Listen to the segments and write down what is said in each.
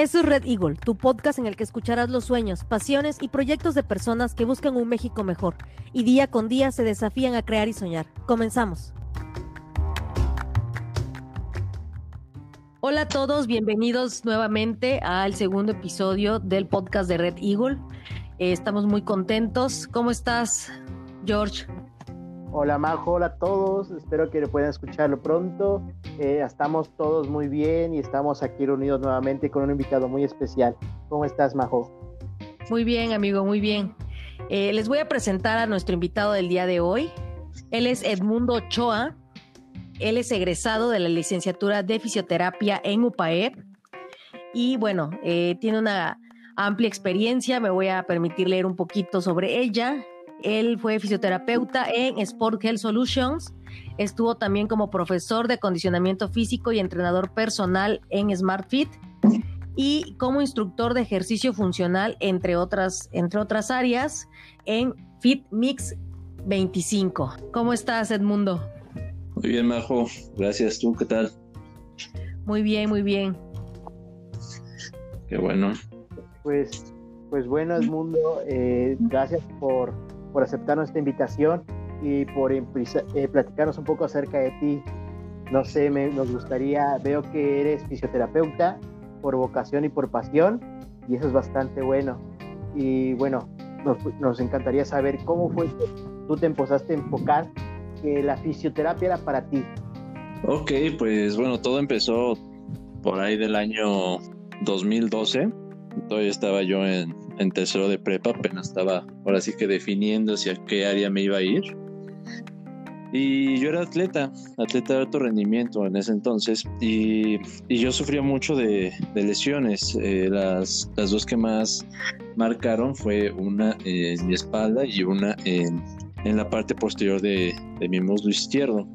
Eso es Red Eagle, tu podcast en el que escucharás los sueños, pasiones y proyectos de personas que buscan un México mejor y día con día se desafían a crear y soñar. Comenzamos. Hola a todos, bienvenidos nuevamente al segundo episodio del podcast de Red Eagle. Eh, estamos muy contentos. ¿Cómo estás, George? Hola Majo, hola a todos, espero que puedan escucharlo pronto. Eh, estamos todos muy bien y estamos aquí reunidos nuevamente con un invitado muy especial. ¿Cómo estás Majo? Muy bien, amigo, muy bien. Eh, les voy a presentar a nuestro invitado del día de hoy. Él es Edmundo Ochoa. Él es egresado de la licenciatura de fisioterapia en UPAEP. Y bueno, eh, tiene una amplia experiencia. Me voy a permitir leer un poquito sobre ella. Él fue fisioterapeuta en Sport Health Solutions. Estuvo también como profesor de condicionamiento físico y entrenador personal en SmartFit y como instructor de ejercicio funcional, entre otras, entre otras áreas, en FitMix 25. ¿Cómo estás, Edmundo? Muy bien, Majo. Gracias. ¿Tú qué tal? Muy bien, muy bien. Qué bueno. Pues, pues bueno, Edmundo, eh, gracias por por aceptar nuestra invitación y por eh, platicarnos un poco acerca de ti. No sé, me, nos gustaría, veo que eres fisioterapeuta por vocación y por pasión, y eso es bastante bueno. Y bueno, nos, nos encantaría saber cómo fue que tú te empezaste a enfocar que la fisioterapia era para ti. Ok, pues bueno, todo empezó por ahí del año 2012. Todavía estaba yo en, tercero de prepa, apenas estaba ahora sí que definiendo hacia qué área me iba a ir. Y yo era atleta, atleta de alto rendimiento en ese entonces, y, yo sufría mucho de, lesiones. Eh, las, dos que más marcaron fue una en mi espalda y una en, en la parte posterior de, de mi muslo izquierdo.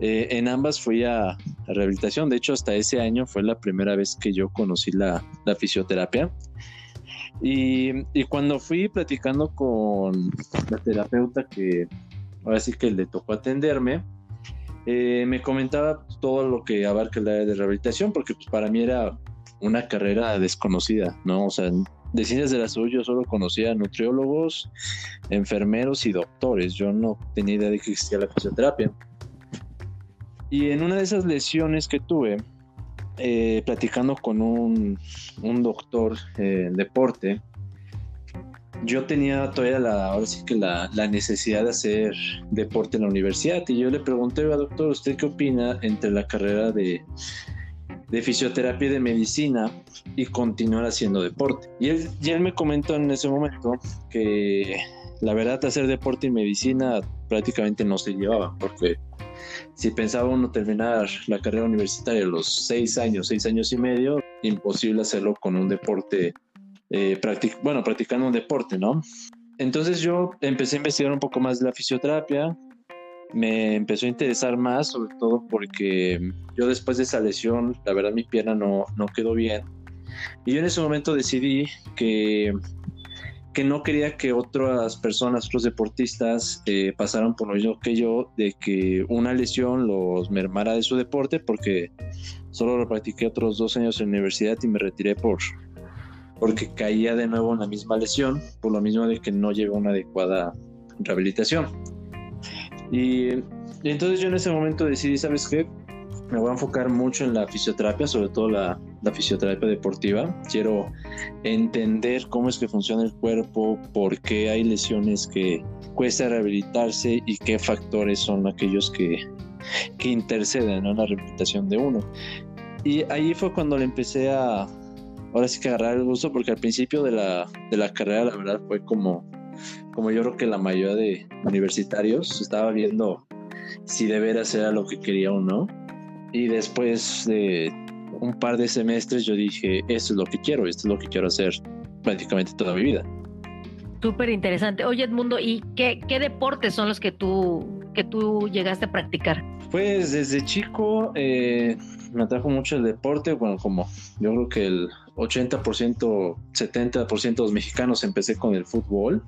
Eh, en ambas fui a, a, rehabilitación, de hecho hasta ese año fue la primera vez que yo conocí la, fisioterapia. Y, y, cuando fui platicando con la terapeuta que ahora sí que le tocó atenderme, eh, me comentaba todo lo que abarca el área de rehabilitación, porque pues, para mí era una carrera desconocida, ¿no? O sea, de ciencias de la salud yo solo conocía nutriólogos, enfermeros y doctores. Yo no tenía idea de que existía la fisioterapia. Y en una de esas lesiones que tuve, eh, platicando con un, un doctor eh, en deporte, yo tenía todavía la, ahora sí que la, la, necesidad de hacer deporte en la universidad y yo le pregunté, doctor, ¿usted qué opina entre la carrera de, de fisioterapia y de medicina y continuar haciendo deporte? Y él, y él me comentó en ese momento que la verdad hacer deporte y medicina prácticamente no se llevaba porque si pensaba uno terminar la carrera universitaria a los seis años, seis años y medio, imposible hacerlo con un deporte, eh, bueno, practicando un deporte, ¿no? Entonces yo empecé a investigar un poco más la fisioterapia, me empezó a interesar más, sobre todo porque yo después de esa lesión, la verdad mi pierna no, no quedó bien. Y yo en ese momento decidí que que no quería que otras personas, otros deportistas eh, pasaran por lo mismo que yo, de que una lesión los mermara de su deporte, porque solo lo practiqué otros dos años en la universidad y me retiré por porque caía de nuevo en la misma lesión, por lo mismo de que no llevé una adecuada rehabilitación. Y, y entonces yo en ese momento decidí, ¿sabes qué? me voy a enfocar mucho en la fisioterapia, sobre todo la, la, fisioterapia deportiva. Quiero entender cómo es que funciona el cuerpo, por qué hay lesiones que cuesta rehabilitarse y qué factores son aquellos que, que interceden en la rehabilitación de uno. Y ahí fue cuando le empecé a, ahora sí que agarrar el gusto, porque al principio de la, de la carrera, la verdad, fue como, como yo creo que la mayoría de universitarios estaba viendo si de veras era lo que quería o no y después de un par de semestres yo dije, esto es lo que quiero, esto es lo que quiero hacer prácticamente toda mi vida. Súper interesante. Oye, Edmundo, ¿y qué, qué, deportes son los que tú, que tú llegaste a practicar? Pues desde chico eh, me atrajo mucho el deporte. Bueno, como yo creo que el 80%, 70% de los mexicanos empecé con el fútbol.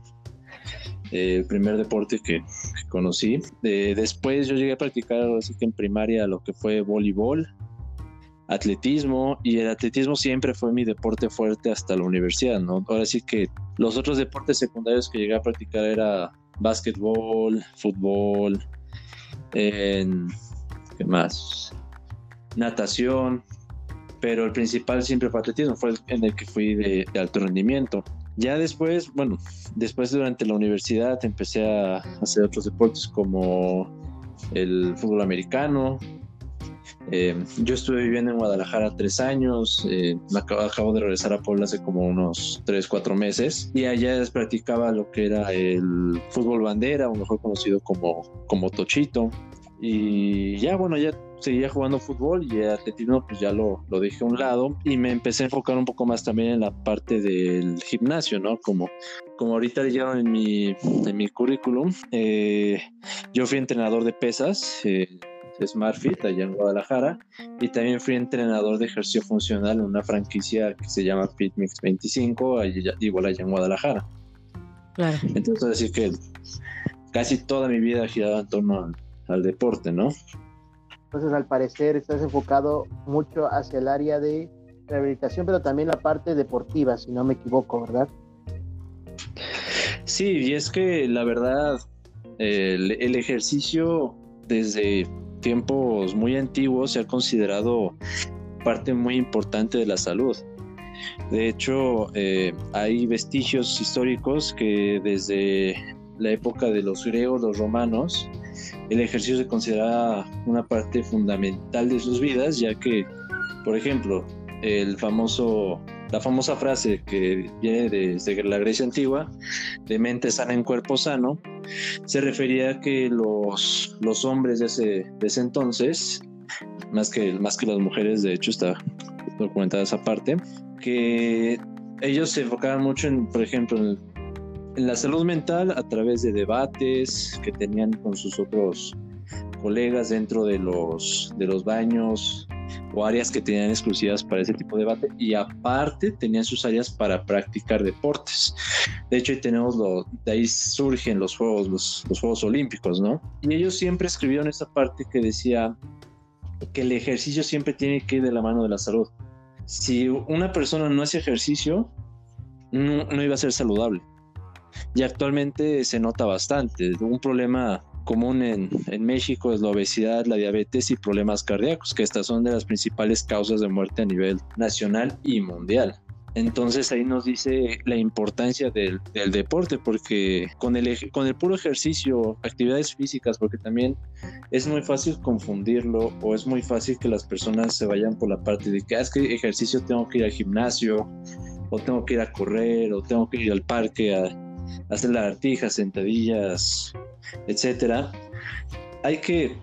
Eh, el primer deporte que, que conocí. Eh, después yo llegué a practicar así que en primaria lo que fue voleibol. Atletismo y el atletismo siempre fue mi deporte fuerte hasta la universidad. Ahora sí que los otros deportes secundarios que llegué a practicar era básquetbol, fútbol, ¿qué más? Natación, pero el principal siempre fue atletismo, fue en el que fui de, alto rendimiento. Ya después, bueno, después durante la universidad empecé a hacer otros deportes como el fútbol americano. Eh, yo estuve viviendo en Guadalajara tres años, eh, acabo, acabo, de regresar a Puebla hace como unos tres, cuatro meses y allá practicaba lo que era el fútbol bandera, o mejor conocido como, como tochito. Y ya, bueno, ya seguía jugando fútbol y el atletismo pues ya lo, lo dejé a un lado y me empecé a enfocar un poco más también en la parte del gimnasio, ¿no? Como, como ahorita llevan en mi, en mi currículum, eh, yo fui entrenador de pesas. Eh, SmartFit allá en Guadalajara y también fui entrenador de ejercicio funcional en una franquicia que se llama FitMix 25 igual allá en Guadalajara. Claro. Entonces así que casi toda mi vida ha girado en torno al, al deporte, ¿no? Entonces, al parecer, estás enfocado mucho hacia el área de rehabilitación, pero también la parte deportiva, si no me equivoco, ¿verdad? Sí, y es que la verdad, el, el ejercicio desde tiempos muy antiguos se ha considerado parte muy importante de la salud. De hecho, eh, hay vestigios históricos que desde la época de los griegos, los romanos, el ejercicio se considera una parte fundamental de sus vidas, ya que, por ejemplo, el famoso, la famosa frase que viene desde la Grecia antigua, de mente sana en cuerpo sano, se refería a que los, los hombres de ese, de ese entonces, más que, más que las mujeres, de hecho está documentada esa parte, que ellos se enfocaban mucho en, por ejemplo, en en la salud mental a través de debates que tenían con sus otros colegas dentro de los, de los baños o áreas que tenían exclusivas para ese tipo de debate y aparte tenían sus áreas para practicar deportes. De hecho, ahí tenemos lo, de ahí surgen los Juegos, los, los Juegos Olímpicos, ¿no? Y ellos siempre escribieron esta parte que decía que el ejercicio siempre tiene que ir de la mano de la salud. Si una persona no hace ejercicio, no, no iba a ser saludable y actualmente se nota bastante. Un problema común en, México es la obesidad, la diabetes y problemas cardíacos, que estas son de las principales causas de muerte a nivel nacional y mundial. Entonces ahí nos dice la importancia del, deporte, porque con el, con el puro ejercicio, actividades físicas, porque también es muy fácil confundirlo o es muy fácil que las personas se vayan por la parte de que ah, es que ejercicio tengo que ir al gimnasio, o tengo que ir a correr, o tengo que ir al parque a, hacer lagartijas, sentadillas, etcétera. Hay que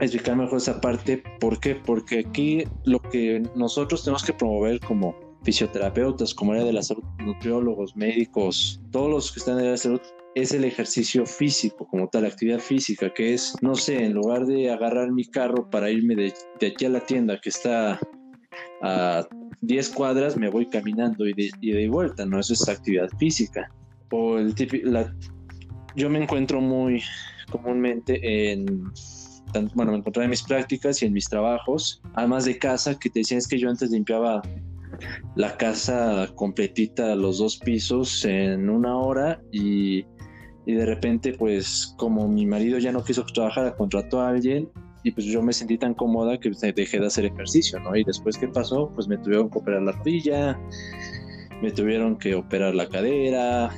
explicar mejor esa parte. ¿Por qué? Porque aquí lo que nosotros tenemos que promover como fisioterapeutas, como área de la salud, nutriólogos, médicos, todos los que están en la salud, es el ejercicio físico, como tal, actividad física, que es, no sé, en lugar de agarrar mi carro para irme de, de aquí a la tienda que está a 10 cuadras, me voy caminando y de, y de vuelta, ¿no? Eso es actividad física o el la, yo me encuentro muy comúnmente en, bueno, me encontré en mis prácticas y en mis trabajos, además de casa, que te decían es que yo antes limpiaba la casa completita, los dos pisos en una hora y, y de repente pues como mi marido ya no quiso trabajar, contrató a alguien y pues yo me sentí tan cómoda que dejé de hacer ejercicio, ¿no? Y después, ¿qué pasó? Pues me tuvieron que operar la rodilla, me tuvieron que operar la cadera,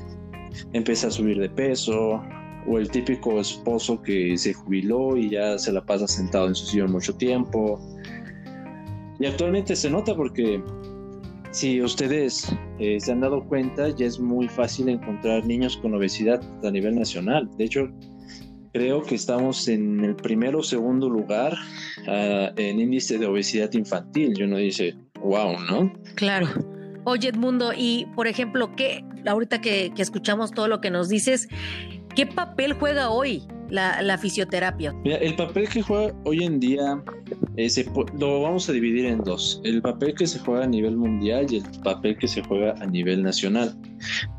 empieza a subir de peso, o el típico esposo que se jubiló y ya se la pasa sentado en su sillón mucho tiempo. Y actualmente se nota porque si ustedes eh, se han dado cuenta, ya es muy fácil encontrar niños con obesidad a nivel nacional. De hecho, creo que estamos en el primero o segundo lugar ah, en índice de obesidad infantil. Y uno dice, wow, ¿no? Claro. Oye, Edmundo, y por ejemplo, ¿qué, ahorita que, escuchamos todo lo que nos dices, ¿qué papel juega hoy la, fisioterapia? El papel que juega hoy en día eh, lo vamos a dividir en dos. El papel que se juega a nivel mundial y el papel que se juega a nivel nacional.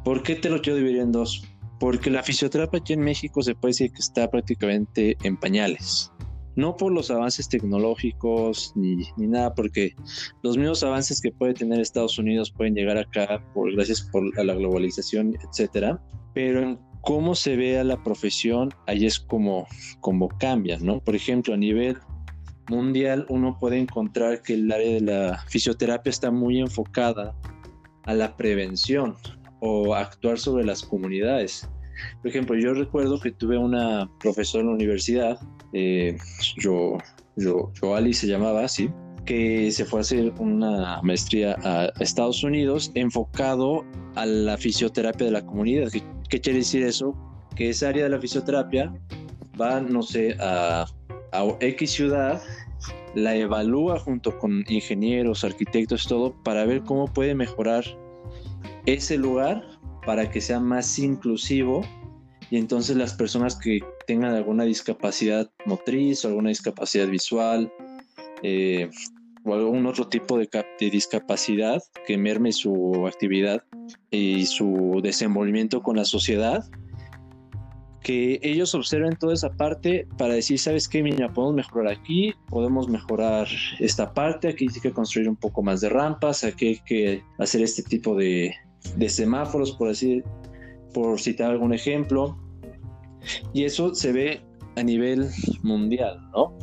¿Por qué te lo quiero dividir en dos? Porque la fisioterapia aquí en México se puede decir que está prácticamente en pañales. No por los avances tecnológicos ni, ni, nada, porque los mismos avances que puede tener Estados Unidos pueden llegar acá por, gracias por a la globalización, etcétera, pero en cómo se ve a la profesión, ahí es como, como cambia, ¿no? Por ejemplo, a nivel mundial uno puede encontrar que el área de la fisioterapia está muy enfocada a la prevención o a actuar sobre las comunidades. Por ejemplo, yo recuerdo que tuve una profesora en la universidad, eh, yo, yo, Ali se llamaba así, que se fue a hacer una maestría a Estados Unidos enfocado a la fisioterapia de la comunidad. ¿Qué, qué quiere decir eso? Que esa área de la fisioterapia va, no sé, a, a X ciudad, la evalúa junto con ingenieros, arquitectos, todo, para ver cómo puede mejorar ese lugar para que sea más inclusivo y entonces las personas que tengan alguna discapacidad motriz o alguna discapacidad visual eh, o algún otro tipo de, discapacidad que merme su actividad y su desenvolvimiento con la sociedad, que ellos observen toda esa parte para decir, ¿sabes qué? Mira, podemos mejorar aquí, podemos mejorar esta parte, aquí hay que construir un poco más de rampas, aquí hay que hacer este tipo de, de semáforos, por decir, por citar algún ejemplo. Y eso se ve a nivel mundial, ¿no?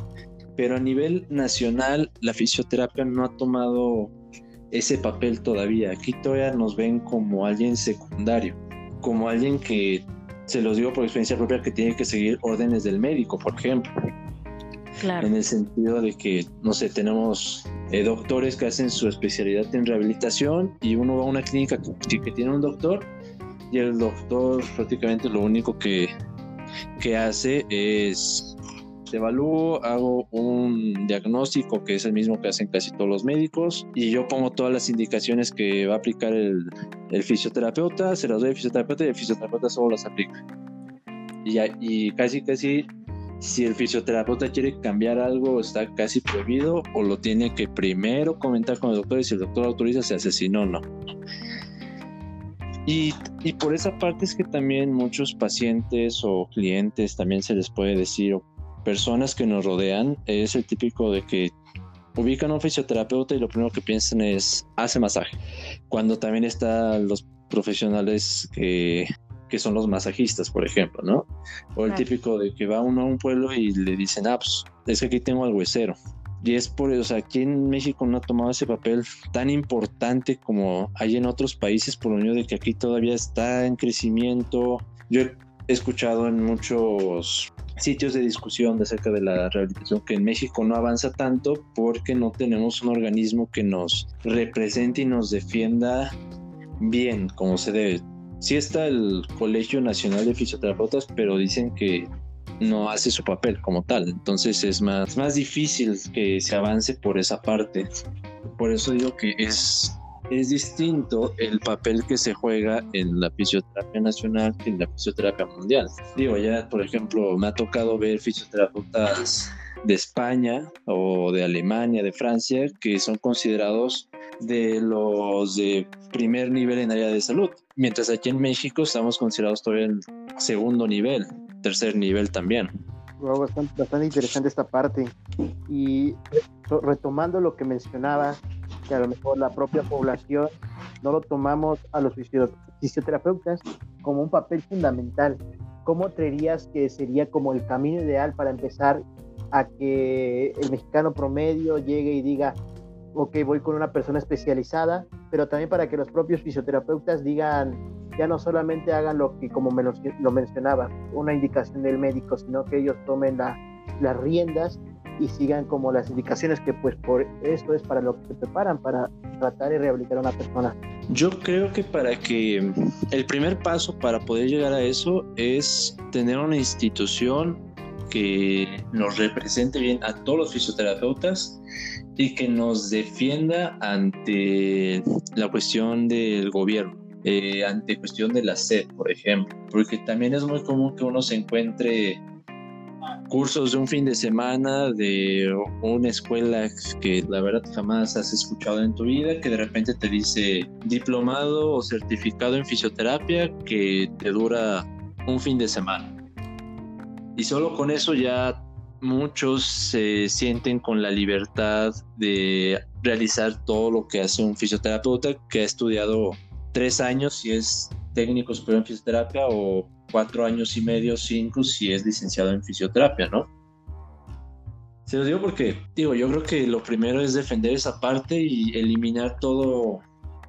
Pero a nivel nacional, la fisioterapia no ha tomado ese papel todavía. Aquí todavía nos ven como alguien secundario, como alguien que, se los digo por experiencia propia, que tiene que seguir órdenes del médico, por ejemplo. Claro. En el sentido de que, no sé, tenemos eh, doctores que hacen su especialidad en rehabilitación y uno va a una clínica que, que tiene un doctor y el doctor prácticamente lo único que, que hace es te evalúo, hago un diagnóstico que es el mismo que hacen casi todos los médicos y yo pongo todas las indicaciones que va a aplicar el, el fisioterapeuta, se las doy al fisioterapeuta y el fisioterapeuta solo las aplica. Y, y casi casi si el fisioterapeuta quiere cambiar algo, está casi prohibido o lo tiene que primero comentar con el doctor y si el doctor autoriza, se hace, si no. Y, y, por esa parte es que también muchos pacientes o clientes también se les puede decir, o personas que nos rodean, es el típico de que ubican a un fisioterapeuta y lo primero que piensan es hace masaje. Cuando también están los profesionales que que son los masajistas, por ejemplo, ¿no? O el típico de que va uno a un pueblo y le dicen, ah, pues es que aquí tengo al huesero. Y es por eso, o sea, aquí en México no ha tomado ese papel tan importante como hay en otros países, por lo menos de que aquí todavía está en crecimiento. Yo he escuchado en muchos sitios de discusión acerca de la rehabilitación que en México no avanza tanto porque no tenemos un organismo que nos represente y nos defienda bien como se debe sí está el Colegio Nacional de Fisioterapeutas, pero dicen que no hace su papel como tal. Entonces es más, más difícil que se avance por esa parte. Por eso digo que es, es distinto el papel que se juega en la fisioterapia nacional que en la fisioterapia mundial. Digo, ya por ejemplo, me ha tocado ver fisioterapeutas de España o de Alemania, de Francia, que son considerados de los de primer nivel en área de salud, mientras aquí en México estamos considerados todavía en segundo nivel, tercer nivel también. bastante, bastante interesante esta parte. Y retomando lo que mencionaba, que a lo mejor la propia población no lo tomamos a los fisioterapeutas como un papel fundamental. ¿Cómo creerías que sería como el camino ideal para empezar a que el mexicano promedio llegue y diga, ok, voy con una persona especializada, pero también para que los propios fisioterapeutas digan, ya no solamente hagan lo que, como me lo, mencionaba, una indicación del médico, sino que ellos tomen las riendas y sigan como las indicaciones que pues por eso es para lo que se preparan, para tratar de rehabilitar a una persona. Yo creo que para que el primer paso para poder llegar a eso es tener una institución que nos represente bien a todos los fisioterapeutas y que nos defienda ante la cuestión del gobierno, eh, ante cuestión de la sed, por ejemplo, porque también es muy común que uno se encuentre cursos de un fin de semana de una escuela que la verdad jamás has escuchado en tu vida, que de repente te dice diplomado o certificado en fisioterapia que te dura un fin de semana. Y solo con eso ya muchos se sienten con la libertad de realizar todo lo que hace un fisioterapeuta que ha estudiado tres años y es técnico superior en fisioterapia o cuatro años y medio, cinco si es licenciado en fisioterapia, ¿no? Se lo digo porque, digo, yo creo que lo primero es defender esa parte y eliminar todo,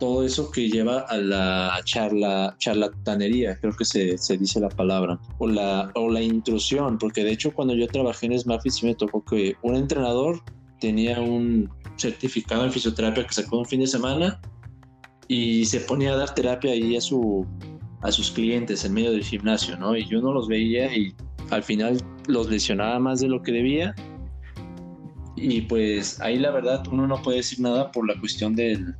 todo eso que lleva a la charla, charlatanería, creo que se, se dice la palabra, o la, o la intrusión, porque de hecho cuando yo trabajé en SmartFit sí me tocó que un entrenador tenía un certificado en fisioterapia que sacó un fin de semana y se ponía a dar terapia ahí a su a sus clientes en medio del gimnasio, ¿no? Y yo no los veía y al final los lesionaba más de lo que debía. Y pues ahí la verdad uno no puede decir nada por la cuestión del,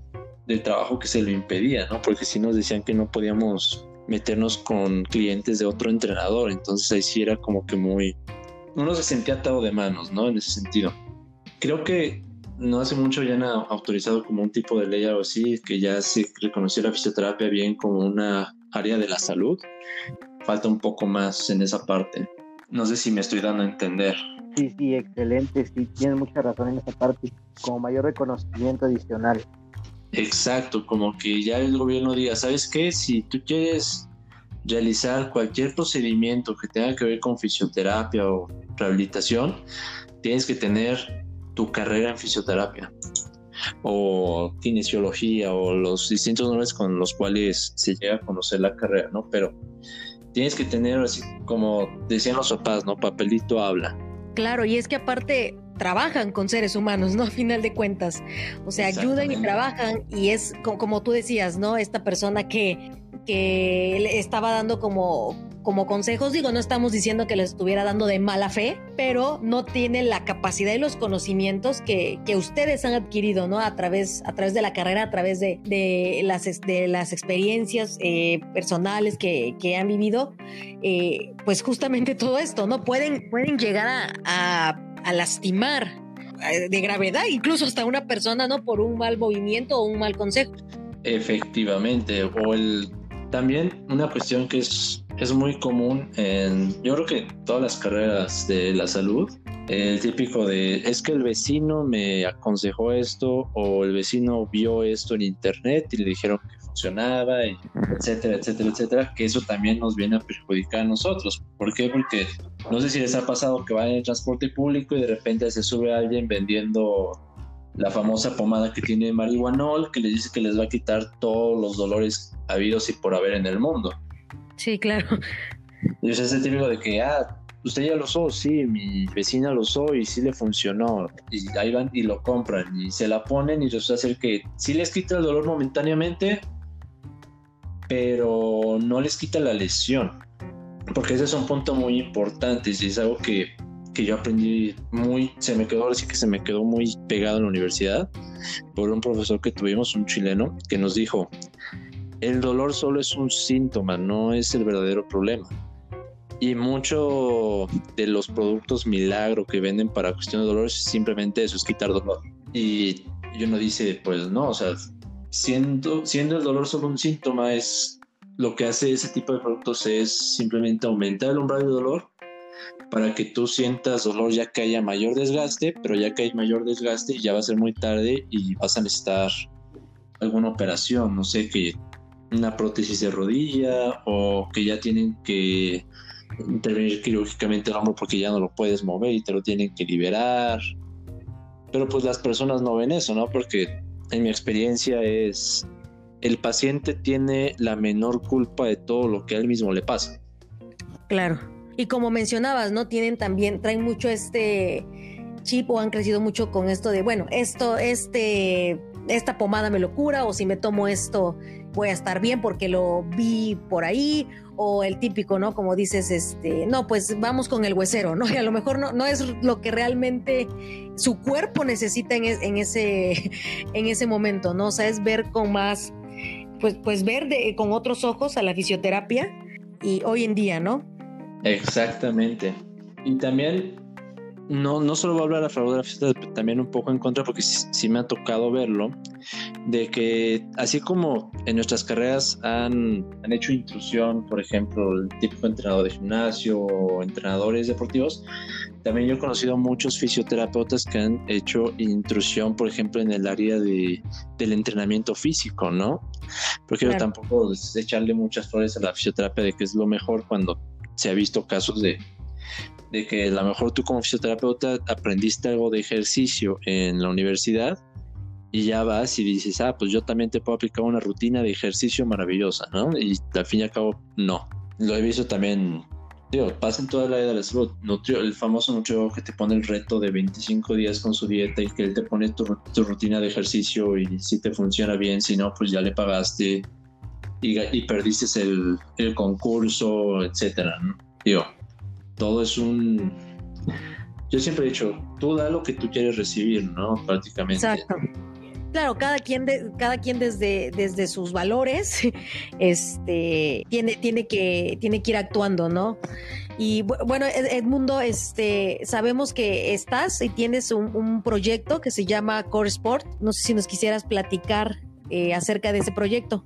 del trabajo que se lo impedía, ¿no? Porque si nos decían que no podíamos meternos con clientes de otro entrenador, entonces ahí sí era como que muy... Uno se sentía atado de manos, ¿no? En ese sentido. Creo que no hace mucho ya han autorizado como un tipo de ley o así, que ya se reconoció la fisioterapia bien como una área de la salud. Falta un poco más en esa parte. No sé si me estoy dando a entender. Sí, sí, excelente. Sí, tienes mucha razón en esa parte. Como mayor reconocimiento adicional. Exacto, como que ya el gobierno diga, ¿sabes qué? Si tú quieres realizar cualquier procedimiento que tenga que ver con fisioterapia o rehabilitación, tienes que tener tu carrera en fisioterapia o kinesiología o los distintos nombres con los cuales se llega a conocer la carrera, ¿no? Pero tienes que tener, así como decían los papás, ¿no? Papelito habla. Claro, y es que aparte trabajan con seres humanos, ¿no? A final de cuentas. O sea, ayudan y trabajan y es como, tú decías, ¿no? Esta persona que, que le estaba dando como como consejos, digo, no estamos diciendo que les estuviera dando de mala fe, pero no tiene la capacidad y los conocimientos que, que ustedes han adquirido, ¿no? A través, a través de la carrera, a través de, de las, de las experiencias eh, personales que, que, han vivido, eh, pues justamente todo esto, ¿no? Pueden, pueden llegar a, a, a lastimar eh, de gravedad, incluso hasta una persona, ¿no? Por un mal movimiento o un mal consejo. Efectivamente, o el también una cuestión que es, es muy común en, yo creo que todas las carreras de la salud, el típico de, es que el vecino me aconsejó esto o el vecino vio esto en internet y le dijeron que funcionaba, y etcétera, etcétera, etcétera, que eso también nos viene a perjudicar a nosotros. ¿Por qué? Porque no sé si les ha pasado que van en el transporte público y de repente se sube alguien vendiendo la famosa pomada que tiene marihuanol, que les dice que les va a quitar todos los dolores habidos y por haber en el mundo. Sí, claro. Y es ese típico de que, ah, usted ya lo usó, sí, mi vecina lo usó y sí le funcionó. Y ahí van y lo compran y se la ponen y resulta ser que sí les quita el dolor momentáneamente, pero no les quita la lesión. Porque ese es un punto muy importante y es algo que que yo aprendí muy, se me quedó, así que se me quedó muy pegado en la universidad por un profesor que tuvimos, un chileno, que nos dijo, el dolor solo es un síntoma, no es el verdadero problema. Y mucho de los productos milagro que venden para cuestión de dolor es simplemente eso, es quitar dolor. Y uno dice, pues no, o sea, siendo, siendo el dolor solo un síntoma, es lo que hace ese tipo de productos es simplemente aumentar el umbral de dolor para que tú sientas dolor ya que haya mayor desgaste, pero ya que hay mayor desgaste ya va a ser muy tarde y vas a necesitar alguna operación, no sé, que una prótesis de rodilla o que ya tienen que intervenir quirúrgicamente el hombro porque ya no lo puedes mover y te lo tienen que liberar. Pero pues las personas no ven eso, ¿no? Porque en mi experiencia es el paciente tiene la menor culpa de todo lo que a él mismo le pasa. Claro. Y como mencionabas, ¿no? Tienen también, traen mucho este chip o han crecido mucho con esto de, bueno, esto, este, esta pomada me lo cura o si me tomo esto voy a estar bien porque lo vi por ahí o el típico, ¿no? Como dices, este, no, pues vamos con el huesero, ¿no? Y a lo mejor no, no es lo que realmente su cuerpo necesita en, en, ese, en ese momento, ¿no? O sea, es ver con más, pues, pues ver de, con otros ojos a la fisioterapia y hoy en día, ¿no? Exactamente. Y también no, no solo voy a hablar a favor de la fisioterapia, pero también un poco en contra, porque sí, me ha tocado verlo, de que así como en nuestras carreras han, han hecho intrusión, por ejemplo, el típico entrenador de gimnasio o entrenadores deportivos, también yo he conocido muchos fisioterapeutas que han hecho intrusión, por ejemplo, en el área de, del entrenamiento físico, ¿no? Porque yo tampoco es echarle muchas flores a la fisioterapia de que es lo mejor cuando se ha visto casos de de que a lo mejor tú como fisioterapeuta aprendiste algo de ejercicio en la universidad y ya vas y dices, ah, pues yo también te puedo aplicar una rutina de ejercicio maravillosa, ¿no? Y al fin y al cabo, no. Lo he visto también, digo, pasa en toda la vida de la salud. el famoso nutriólogo que te pone el reto de 25 días con su dieta y que él te pone tu, rutina de ejercicio y si te funciona bien, si no, pues ya le pagaste y, y perdiste el, el concurso, etcétera, ¿no? Digo, todo es un... Yo siempre he dicho, tú da lo que tú quieres recibir, ¿no? Prácticamente. Exacto. Claro, cada quien, de, cada quien desde, desde sus valores este, tiene, tiene, que, tiene que ir actuando, ¿no? Y bueno, Edmundo, este, sabemos que estás y tienes un, proyecto que se llama Core Sport. No sé si nos quisieras platicar eh, acerca de ese proyecto.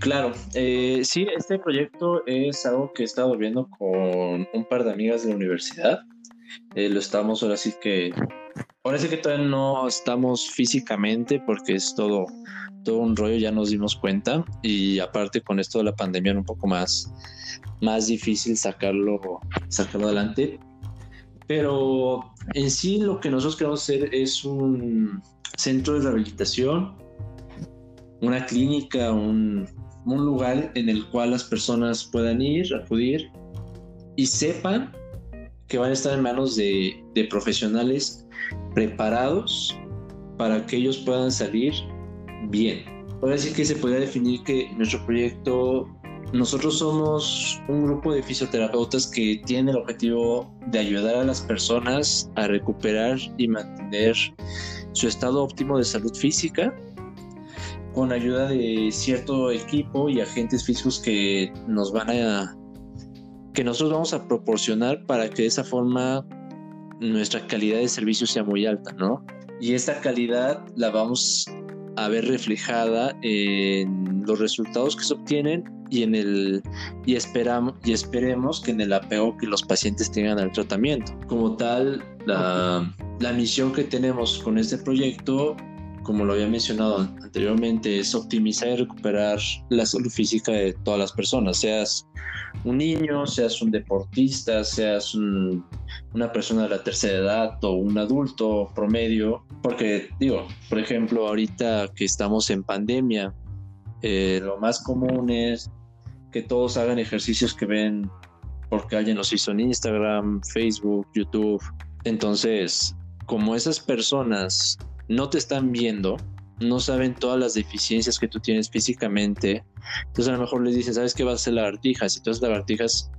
Claro, eh, sí, este proyecto es algo que he estado viendo con un par de amigas de la universidad. Eh, lo estamos ahora sí que, ahora sí que todavía no estamos físicamente porque es todo, todo un rollo, ya nos dimos cuenta y aparte con esto de la pandemia era un poco más, más difícil sacarlo, sacarlo adelante. Pero en sí lo que nosotros queremos hacer es un centro de rehabilitación, una clínica, un, un lugar en el cual las personas puedan ir, acudir y sepan que van a estar en manos de, profesionales preparados para que ellos puedan salir bien. Ahora sí que se podría definir que nuestro proyecto, nosotros somos un grupo de fisioterapeutas que tiene el objetivo de ayudar a las personas a recuperar y mantener su estado óptimo de salud física con ayuda de cierto equipo y agentes físicos que nos van a que nosotros vamos a proporcionar para que de esa forma nuestra calidad de servicio sea muy alta, ¿no? Y esta calidad la vamos a ver reflejada en los resultados que se obtienen y en el y esperamos y esperemos que en el apego que los pacientes tengan al tratamiento. Como tal, la, la misión que tenemos con este proyecto como lo había mencionado anteriormente, es optimizar y recuperar la salud física de todas las personas, seas un niño, seas un deportista, seas una persona de la tercera edad o un adulto promedio, porque digo, por ejemplo, ahorita que estamos en pandemia, eh, lo más común es que todos hagan ejercicios que ven porque alguien los hizo en Instagram, Facebook, YouTube. Entonces, como esas personas no te están viendo, no saben todas las deficiencias que tú tienes físicamente. Entonces a lo mejor les dicen, ¿sabes qué vas a hacer lagartijas? Y todas las lagartijas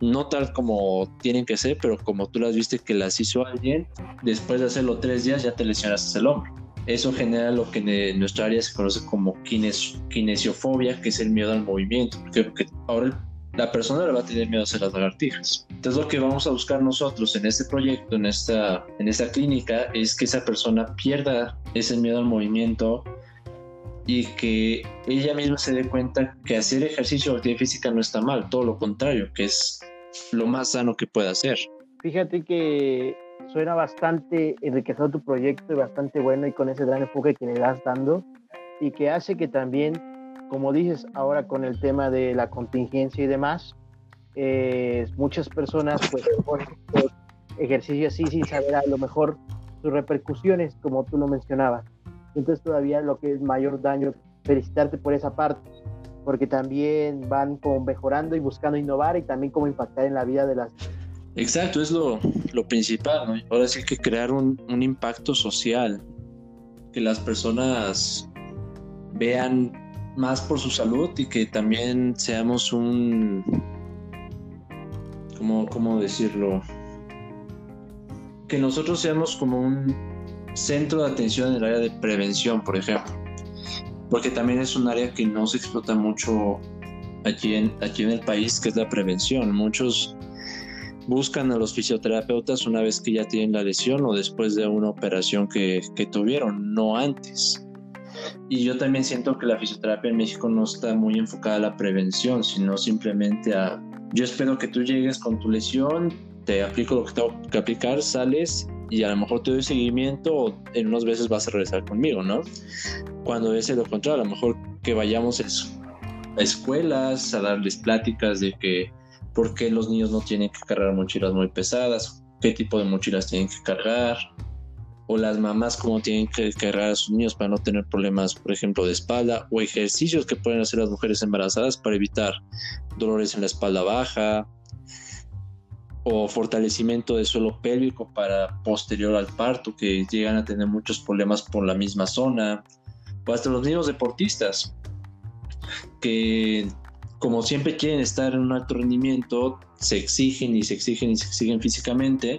no tal como tienen que ser, pero como tú las viste que las hizo alguien, después de hacerlo tres días ya te lesionaste el hombro. Eso genera lo que en nuestra área se conoce como kinesiofobia, que es el miedo al movimiento. Porque ahora la persona le va a tener miedo a las lagartijas. Entonces lo que vamos a buscar nosotros en este proyecto, en esta, en esta clínica, es que esa persona pierda ese miedo al movimiento y que ella misma se dé cuenta que hacer ejercicio o actividad física no está mal, todo lo contrario, que es lo más sano que puede hacer. Fíjate que suena bastante enriquecedor tu proyecto y bastante bueno y con ese gran enfoque que le das dando y que hace que también como dices ahora con el tema de la contingencia y demás, eh, muchas personas pues ejercicio así sin saber a lo mejor sus repercusiones, como tú lo mencionabas. Entonces todavía lo que es mayor daño, felicitarte por esa parte, porque también van como mejorando y buscando innovar y también como impactar en la vida de las... Exacto, es lo, lo principal, ¿no? Ahora sí que crear un, un impacto social, que las personas vean más por su salud y que también seamos un, ¿cómo, cómo decirlo? Que nosotros seamos como un centro de atención en el área de prevención, por ejemplo. Porque también es un área que no se explota mucho aquí en, aquí en el país, que es la prevención. Muchos buscan a los fisioterapeutas una vez que ya tienen la lesión o después de una operación que, que tuvieron, no antes. Y yo también siento que la fisioterapia en México no está muy enfocada a la prevención, sino simplemente a, yo espero que tú llegues con tu lesión, te aplico lo que tengo que aplicar, sales y a lo mejor te doy seguimiento o en unos meses vas a regresar conmigo, ¿no? Cuando es lo contrario, a lo mejor que vayamos a escuelas a darles pláticas de que por qué los niños no tienen que cargar mochilas muy pesadas, qué tipo de mochilas tienen que cargar, o las mamás cómo tienen que cargar a sus niños para no tener problemas, por ejemplo, de espalda, o ejercicios que pueden hacer las mujeres embarazadas para evitar dolores en la espalda baja, o fortalecimiento del suelo pélvico para posterior al parto, que llegan a tener muchos problemas por la misma zona, o hasta los niños deportistas, que como siempre quieren estar en un alto rendimiento, se exigen y se exigen y se exigen físicamente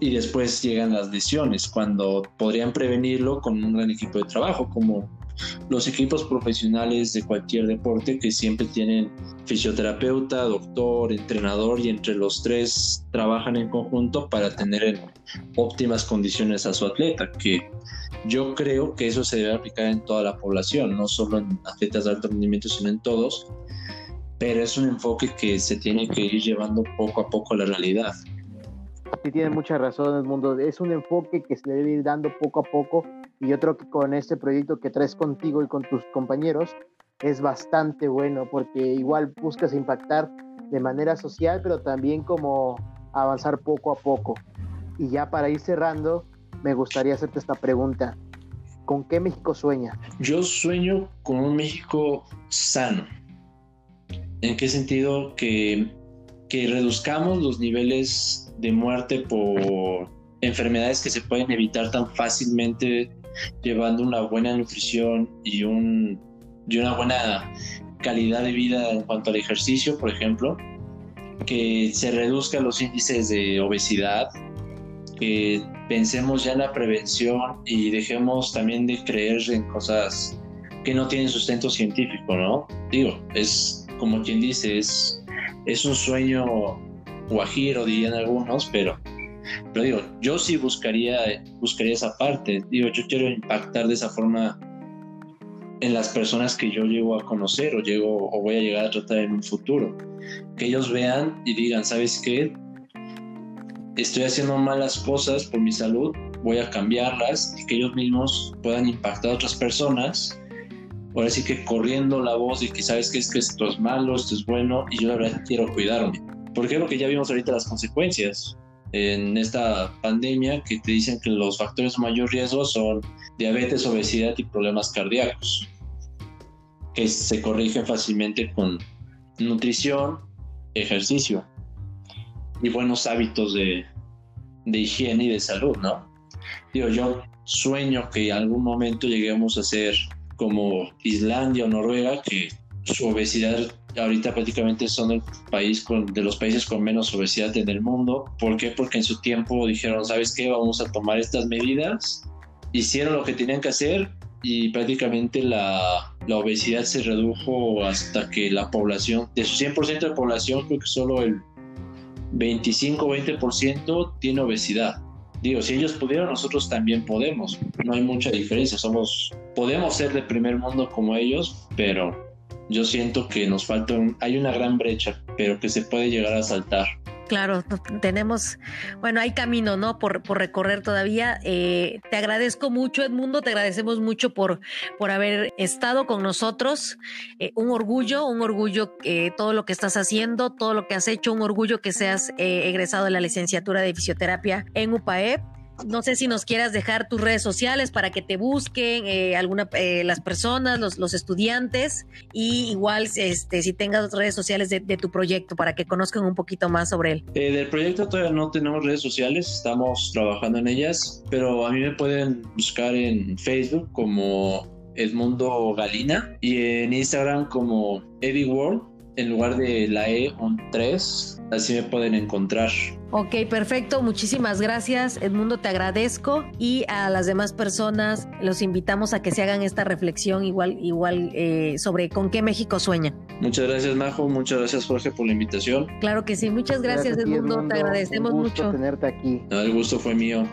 y después llegan las lesiones cuando podrían prevenirlo con un gran equipo de trabajo como los equipos profesionales de cualquier deporte que siempre tienen fisioterapeuta, doctor, entrenador y entre los tres trabajan en conjunto para tener en óptimas condiciones a su atleta, que yo creo que eso se debe aplicar en toda la población, no solo en atletas de alto rendimiento, sino en todos, pero es un enfoque que se tiene que ir llevando poco a poco a la realidad. Sí, tiene mucha razón, el mundo. Es un enfoque que se debe ir dando poco a poco y yo creo que con este proyecto que traes contigo y con tus compañeros es bastante bueno porque igual buscas impactar de manera social, pero también como avanzar poco a poco. Y ya para ir cerrando, me gustaría hacerte esta pregunta. ¿Con qué México sueña? Yo sueño con un México sano, ¿En qué sentido? Que, que reduzcamos los niveles de muerte por enfermedades que se pueden evitar tan fácilmente llevando una buena nutrición y, un, y una buena calidad de vida en cuanto al ejercicio, por ejemplo, que se reduzcan los índices de obesidad, que pensemos ya en la prevención y dejemos también de creer en cosas que no tienen sustento científico, ¿no? Digo, es como quien dice, es, es un sueño guajiro, dirían algunos, pero, pero digo, yo sí buscaría, buscaría esa parte. Digo, yo quiero impactar de esa forma en las personas que yo llego a conocer o llego o voy a llegar a tratar en un futuro. Que ellos vean y digan, ¿sabes qué? Estoy haciendo malas cosas por mi salud, voy a cambiarlas y que ellos mismos puedan impactar a otras personas ahora sí que corriendo la voz de que sabes que es que esto es malo, esto es bueno, y yo la verdad quiero cuidarme. ¿Por qué? Porque ya vimos ahorita las consecuencias en esta pandemia que te dicen que los factores de mayor riesgo son diabetes, obesidad y problemas cardíacos, que se corrigen fácilmente con nutrición, ejercicio y buenos hábitos de, de higiene y de salud, ¿no? Digo, yo sueño que en algún momento lleguemos a ser como Islandia o Noruega, que su obesidad ahorita prácticamente son el país con, de los países con menos obesidad en el mundo. ¿Por qué? Porque en su tiempo dijeron, ¿sabes qué? Vamos a tomar estas medidas. Hicieron lo que tenían que hacer y prácticamente la, la obesidad se redujo hasta que la población, de su 100% de población, creo que solo el 25-20% tiene obesidad. Digo, si ellos pudieron, nosotros también podemos. No hay mucha diferencia. Somos, podemos ser de primer mundo como ellos, pero yo siento que nos falta, hay una gran brecha, pero que se puede llegar a saltar. Claro, tenemos, bueno, hay camino, ¿no? Por, por recorrer todavía. Eh, te agradezco mucho, Edmundo, te agradecemos mucho por, por haber estado con nosotros. Eh, un orgullo, un orgullo eh, todo lo que estás haciendo, todo lo que has hecho, un orgullo que seas egresado de la licenciatura de fisioterapia en UPAEP no sé si nos quieras dejar tus redes sociales para que te busquen eh, eh, las personas, los, los, estudiantes y igual este, si tengas redes sociales de, tu proyecto para que conozcan un poquito más sobre él. Eh, del proyecto todavía no tenemos redes sociales, estamos trabajando en ellas, pero a mí me pueden buscar en Facebook como Edmundo Galina y en Instagram como Eddie World en lugar de la E un 3, así me pueden encontrar. Ok, perfecto. Muchísimas gracias, Edmundo, te agradezco. Y a las demás personas los invitamos a que se hagan esta reflexión igual, igual eh, sobre con qué México sueña. Muchas gracias, Majo. Muchas gracias, Jorge, por la invitación. Claro que sí. Muchas gracias, Edmundo. Te agradecemos Un gusto mucho. tenerte aquí. El gusto fue mío.